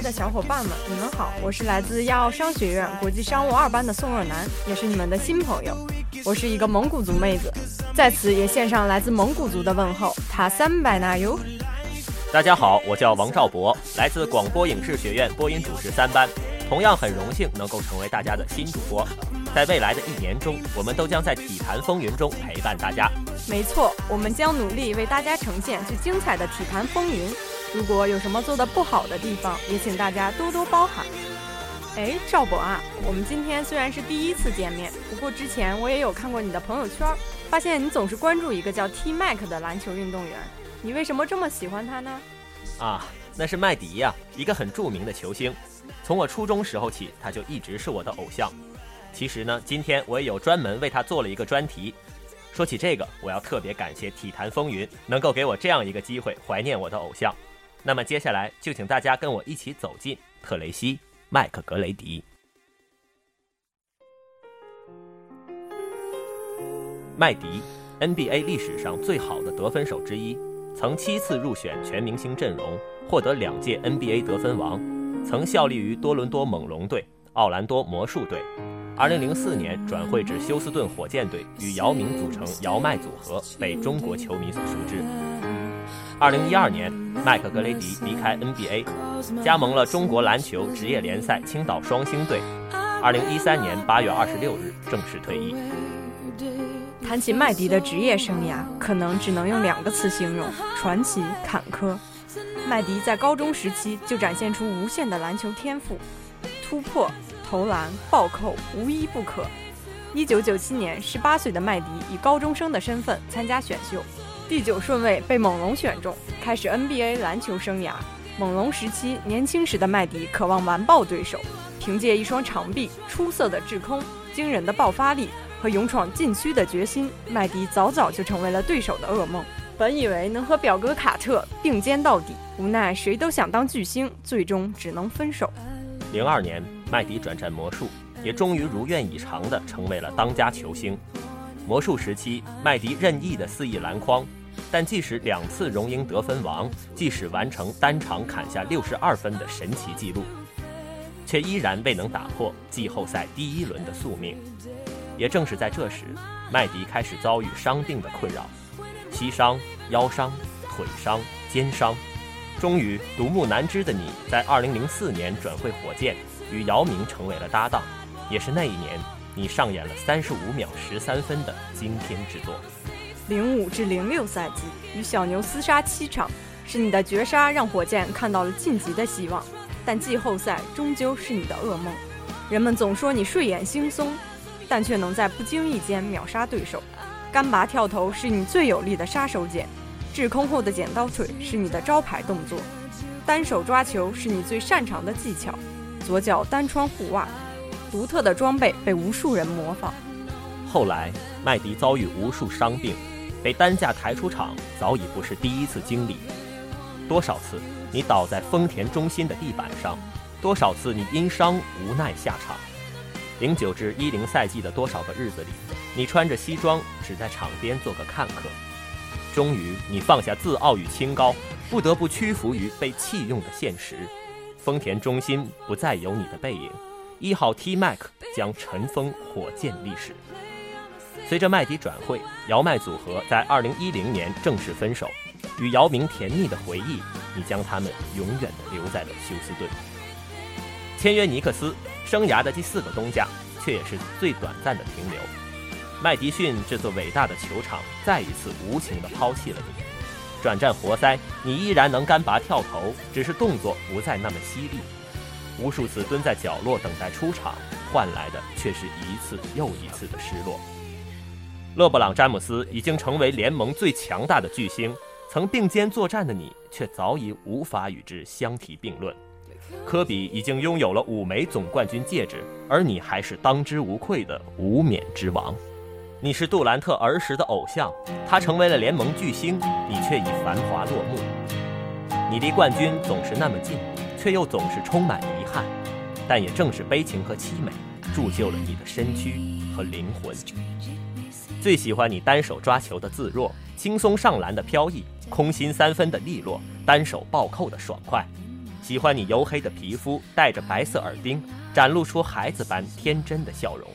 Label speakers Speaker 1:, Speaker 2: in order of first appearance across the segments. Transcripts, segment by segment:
Speaker 1: 的小伙伴们，你们好，我是来自亚奥商学院国际商务二班的宋若楠，也是你们的新朋友。我是一个蒙古族妹子，在此也献上来自蒙古族的问候，塔三百纳尤。
Speaker 2: 大家好，我叫王兆博，来自广播影视学院播音主持三班，同样很荣幸能够成为大家的新主播。在未来的一年中，我们都将在体坛风云中陪伴大家。
Speaker 1: 没错，我们将努力为大家呈现最精彩的体坛风云。如果有什么做的不好的地方，也请大家多多包涵。哎，赵博啊，我们今天虽然是第一次见面，不过之前我也有看过你的朋友圈，发现你总是关注一个叫 T Mac 的篮球运动员。你为什么这么喜欢他呢？
Speaker 2: 啊，那是麦迪呀，一个很著名的球星。从我初中时候起，他就一直是我的偶像。其实呢，今天我也有专门为他做了一个专题。说起这个，我要特别感谢体坛风云能够给我这样一个机会，怀念我的偶像。那么接下来就请大家跟我一起走进特雷西·麦克格雷迪。麦迪，NBA 历史上最好的得分手之一，曾七次入选全明星阵容，获得两届 NBA 得分王，曾效力于多伦多猛龙队、奥兰多魔术队。2004年转会至休斯顿火箭队，与姚明组成姚麦组合，被中国球迷所熟知。二零一二年，麦克格雷迪离开 NBA，加盟了中国篮球职业联赛青岛双星队。二零一三年八月二十六日正式退役。
Speaker 1: 谈起麦迪的职业生涯，可能只能用两个词形容：传奇、坎坷。麦迪在高中时期就展现出无限的篮球天赋，突破、投篮、暴扣无一不可。一九九七年，十八岁的麦迪以高中生的身份参加选秀。第九顺位被猛龙选中，开始 NBA 篮球生涯。猛龙时期，年轻时的麦迪渴望完爆对手，凭借一双长臂、出色的制空、惊人的爆发力和勇闯禁区的决心，麦迪早早就成为了对手的噩梦。本以为能和表哥卡特并肩到底，无奈谁都想当巨星，最终只能分手。
Speaker 2: 零二年，麦迪转战魔术，也终于如愿以偿地成为了当家球星。魔术时期，麦迪任意的肆意篮筐，但即使两次荣膺得分王，即使完成单场砍下六十二分的神奇纪录，却依然未能打破季后赛第一轮的宿命。也正是在这时，麦迪开始遭遇伤病的困扰，膝伤、腰伤、腿伤、肩伤，终于独木难支的你，在二零零四年转会火箭，与姚明成为了搭档，也是那一年。你上演了三十五秒十三分的惊天之作。
Speaker 1: 零五至零六赛季与小牛厮杀七场，是你的绝杀让火箭看到了晋级的希望，但季后赛终究是你的噩梦。人们总说你睡眼惺忪，但却能在不经意间秒杀对手。干拔跳投是你最有力的杀手锏，制空后的剪刀腿是你的招牌动作，单手抓球是你最擅长的技巧，左脚单穿护袜。独特的装备被无数人模仿。
Speaker 2: 后来，麦迪遭遇无数伤病，被担架抬出场早已不是第一次经历。多少次你倒在丰田中心的地板上，多少次你因伤无奈下场。零九至一零赛季的多少个日子里，你穿着西装只在场边做个看客。终于，你放下自傲与清高，不得不屈服于被弃用的现实。丰田中心不再有你的背影。一号 T Mac 将尘封火箭历史。随着麦迪转会，姚麦组合在2010年正式分手。与姚明甜蜜的回忆，你将他们永远的留在了休斯顿。签约尼克斯，生涯的第四个冬夏，却也是最短暂的停留。麦迪逊这座伟大的球场再一次无情地抛弃了你。转战活塞，你依然能干拔跳投，只是动作不再那么犀利。无数次蹲在角落等待出场，换来的却是一次又一次的失落。勒布朗·詹姆斯已经成为联盟最强大的巨星，曾并肩作战的你却早已无法与之相提并论。科比已经拥有了五枚总冠军戒指，而你还是当之无愧的无冕之王。你是杜兰特儿时的偶像，他成为了联盟巨星，你却已繁华落幕。你离冠军总是那么近。却又总是充满遗憾，但也正是悲情和凄美，铸就了你的身躯和灵魂。最喜欢你单手抓球的自若，轻松上篮的飘逸，空心三分的利落，单手暴扣的爽快。喜欢你黝黑的皮肤，戴着白色耳钉，展露出孩子般天真的笑容；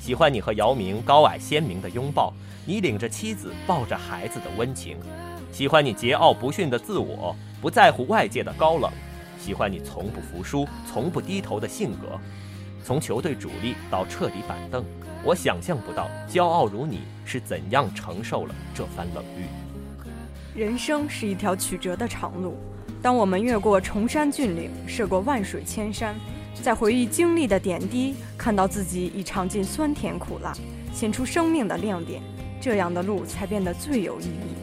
Speaker 2: 喜欢你和姚明高矮鲜明的拥抱，你领着妻子抱着孩子的温情；喜欢你桀骜不驯的自我，不在乎外界的高冷；喜欢你从不服输、从不低头的性格。从球队主力到彻底板凳，我想象不到骄傲如你是怎样承受了这番冷遇。
Speaker 1: 人生是一条曲折的长路，当我们越过崇山峻岭，涉过万水千山，在回忆经历的点滴，看到自己已尝尽酸甜苦辣，显出生命的亮点，这样的路才变得最有意义。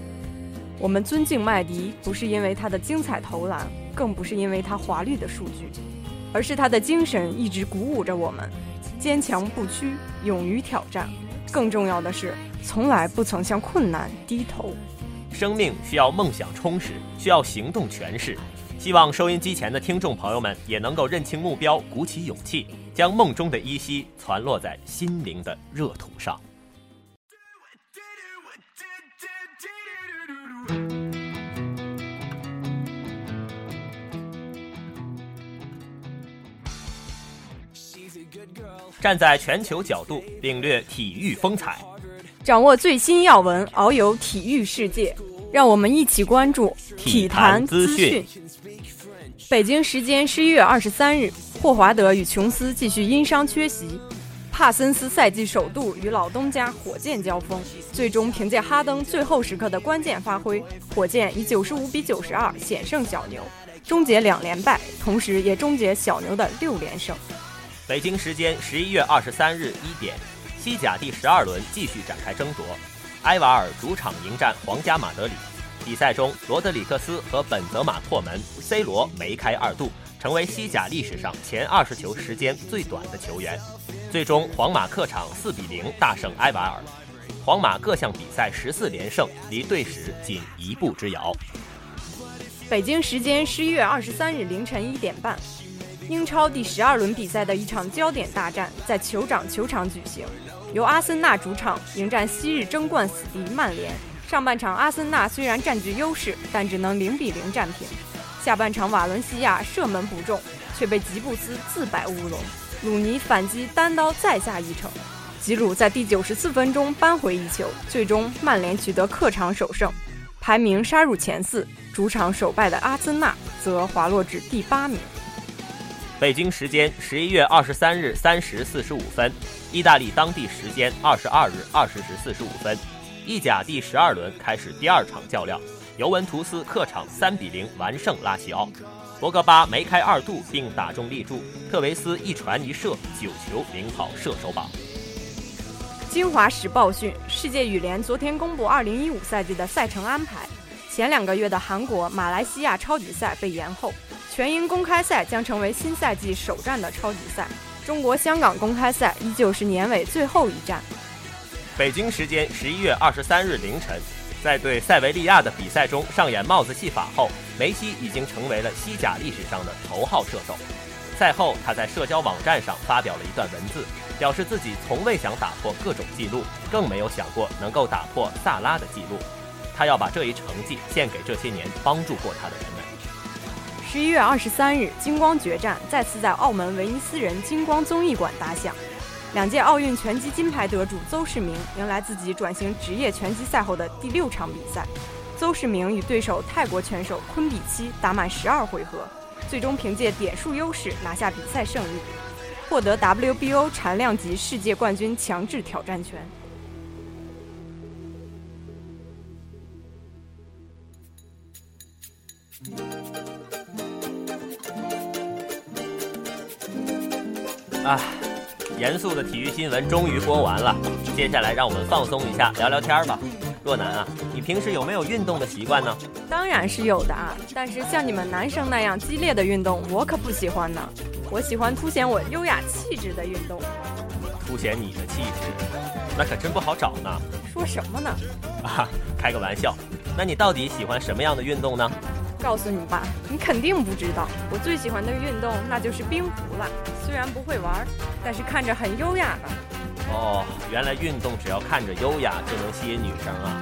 Speaker 1: 我们尊敬麦迪，不是因为他的精彩投篮，更不是因为他华丽的数据。而是他的精神一直鼓舞着我们，坚强不屈，勇于挑战。更重要的是，从来不曾向困难低头。
Speaker 2: 生命需要梦想充实，需要行动诠释。希望收音机前的听众朋友们也能够认清目标，鼓起勇气，将梦中的依稀传落在心灵的热土上。站在全球角度领略体育风采，
Speaker 1: 掌握最新要闻，遨游体育世界。让我们一起关注
Speaker 2: 体坛资讯。
Speaker 1: 北京时间十一月二十三日，霍华德与琼斯继续因伤缺席。帕森斯赛季首度与老东家火箭交锋，最终凭借哈登最后时刻的关键发挥，火箭以九十五比九十二险胜小牛，终结两连败，同时也终结小牛的六连胜。
Speaker 2: 北京时间十一月二十三日一点，西甲第十二轮继续展开争夺。埃瓦尔主场迎战皇家马德里。比赛中，罗德里克斯和本泽马破门，C 罗梅开二度，成为西甲历史上前二十球时间最短的球员。最终，皇马客场四比零大胜埃瓦尔。皇马各项比赛十四连胜，离队史仅一步之遥。
Speaker 1: 北京时间十一月二十三日凌晨一点半。英超第十二轮比赛的一场焦点大战在酋长球场举行，由阿森纳主场迎战昔日争冠死敌曼联。上半场阿森纳虽然占据优势，但只能零比零战平。下半场瓦伦西亚射门不中，却被吉布斯自摆乌龙。鲁尼反击单刀再下一城，吉鲁在第九十四分钟扳回一球，最终曼联取得客场首胜，排名杀入前四。主场首败的阿森纳则滑落至第八名。
Speaker 2: 北京时间十一月二十三日三时四十五分，意大利当地时间二十二日二十时四十五分，意甲第十二轮开始第二场较量，尤文图斯客场三比零完胜拉齐奥，博格巴梅开二度并打中立柱，特维斯一传一射九球领跑射手榜。
Speaker 1: 京华时报讯，世界羽联昨天公布二零一五赛季的赛程安排，前两个月的韩国、马来西亚超级赛被延后。全英公开赛将成为新赛季首战的超级赛，中国香港公开赛依旧是年尾最后一战。
Speaker 2: 北京时间十一月二十三日凌晨，在对塞维利亚的比赛中上演帽子戏法后，梅西已经成为了西甲历史上的头号射手。赛后，他在社交网站上发表了一段文字，表示自己从未想打破各种记录，更没有想过能够打破萨拉的记录。他要把这一成绩献给这些年帮助过他的人。
Speaker 1: 十一月二十三日，金光决战再次在澳门威尼斯人金光综艺馆打响。两届奥运拳击金牌得主邹市明迎来自己转型职业拳击赛后的第六场比赛。邹市明与对手泰国拳手昆比七打满十二回合，最终凭借点数优势拿下比赛胜利，获得 WBO 产量级世界冠军强制挑战权。
Speaker 2: 啊，严肃的体育新闻终于播完了，接下来让我们放松一下，聊聊天吧。若男啊，你平时有没有运动的习惯呢？
Speaker 1: 当然是有的啊，但是像你们男生那样激烈的运动，我可不喜欢呢。我喜欢凸显我优雅气质的运动。
Speaker 2: 凸显你的气质，那可真不好找呢。
Speaker 1: 说什么呢？
Speaker 2: 啊，开个玩笑。那你到底喜欢什么样的运动呢？
Speaker 1: 告诉你吧，你肯定不知道，我最喜欢的运动那就是冰壶了。虽然不会玩，但是看着很优雅的。
Speaker 2: 哦，原来运动只要看着优雅就能吸引女生啊！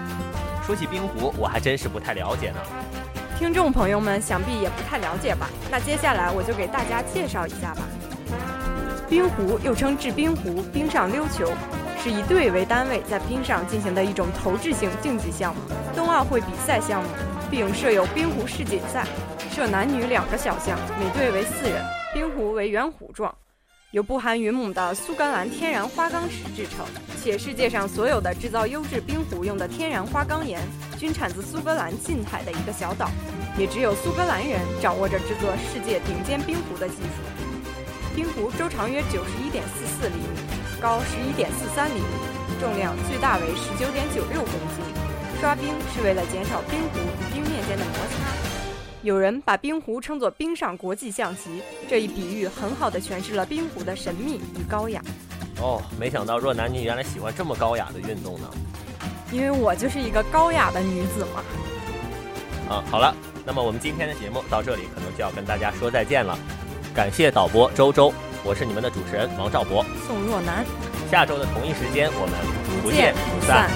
Speaker 2: 说起冰壶，我还真是不太了解呢。
Speaker 1: 听众朋友们想必也不太了解吧？那接下来我就给大家介绍一下吧。冰壶又称制冰壶、冰上溜球，是以队为单位在冰上进行的一种投掷性竞技项目，冬奥会比赛项目，并设有冰壶世锦赛，设男女两个小项，每队为四人。冰壶为圆弧状，由不含云母的苏格兰天然花岗石制成，且世界上所有的制造优质冰壶用的天然花岗岩均产自苏格兰近海的一个小岛，也只有苏格兰人掌握着制作世界顶尖冰壶的技术。冰壶周长约九十一点四四厘米，高十一点四三厘米，重量最大为十九点九六公斤。刷冰是为了减少冰壶与冰面间的摩擦。有人把冰壶称作冰上国际象棋，这一比喻很好的诠释了冰壶的神秘与高雅。
Speaker 2: 哦，没想到若男你原来喜欢这么高雅的运动呢。
Speaker 1: 因为我就是一个高雅的女子嘛。
Speaker 2: 啊，好了，那么我们今天的节目到这里可能就要跟大家说再见了。感谢导播周周，我是你们的主持人王兆博，
Speaker 1: 宋若楠。
Speaker 2: 下周的同一时间，我们
Speaker 1: 不见不散。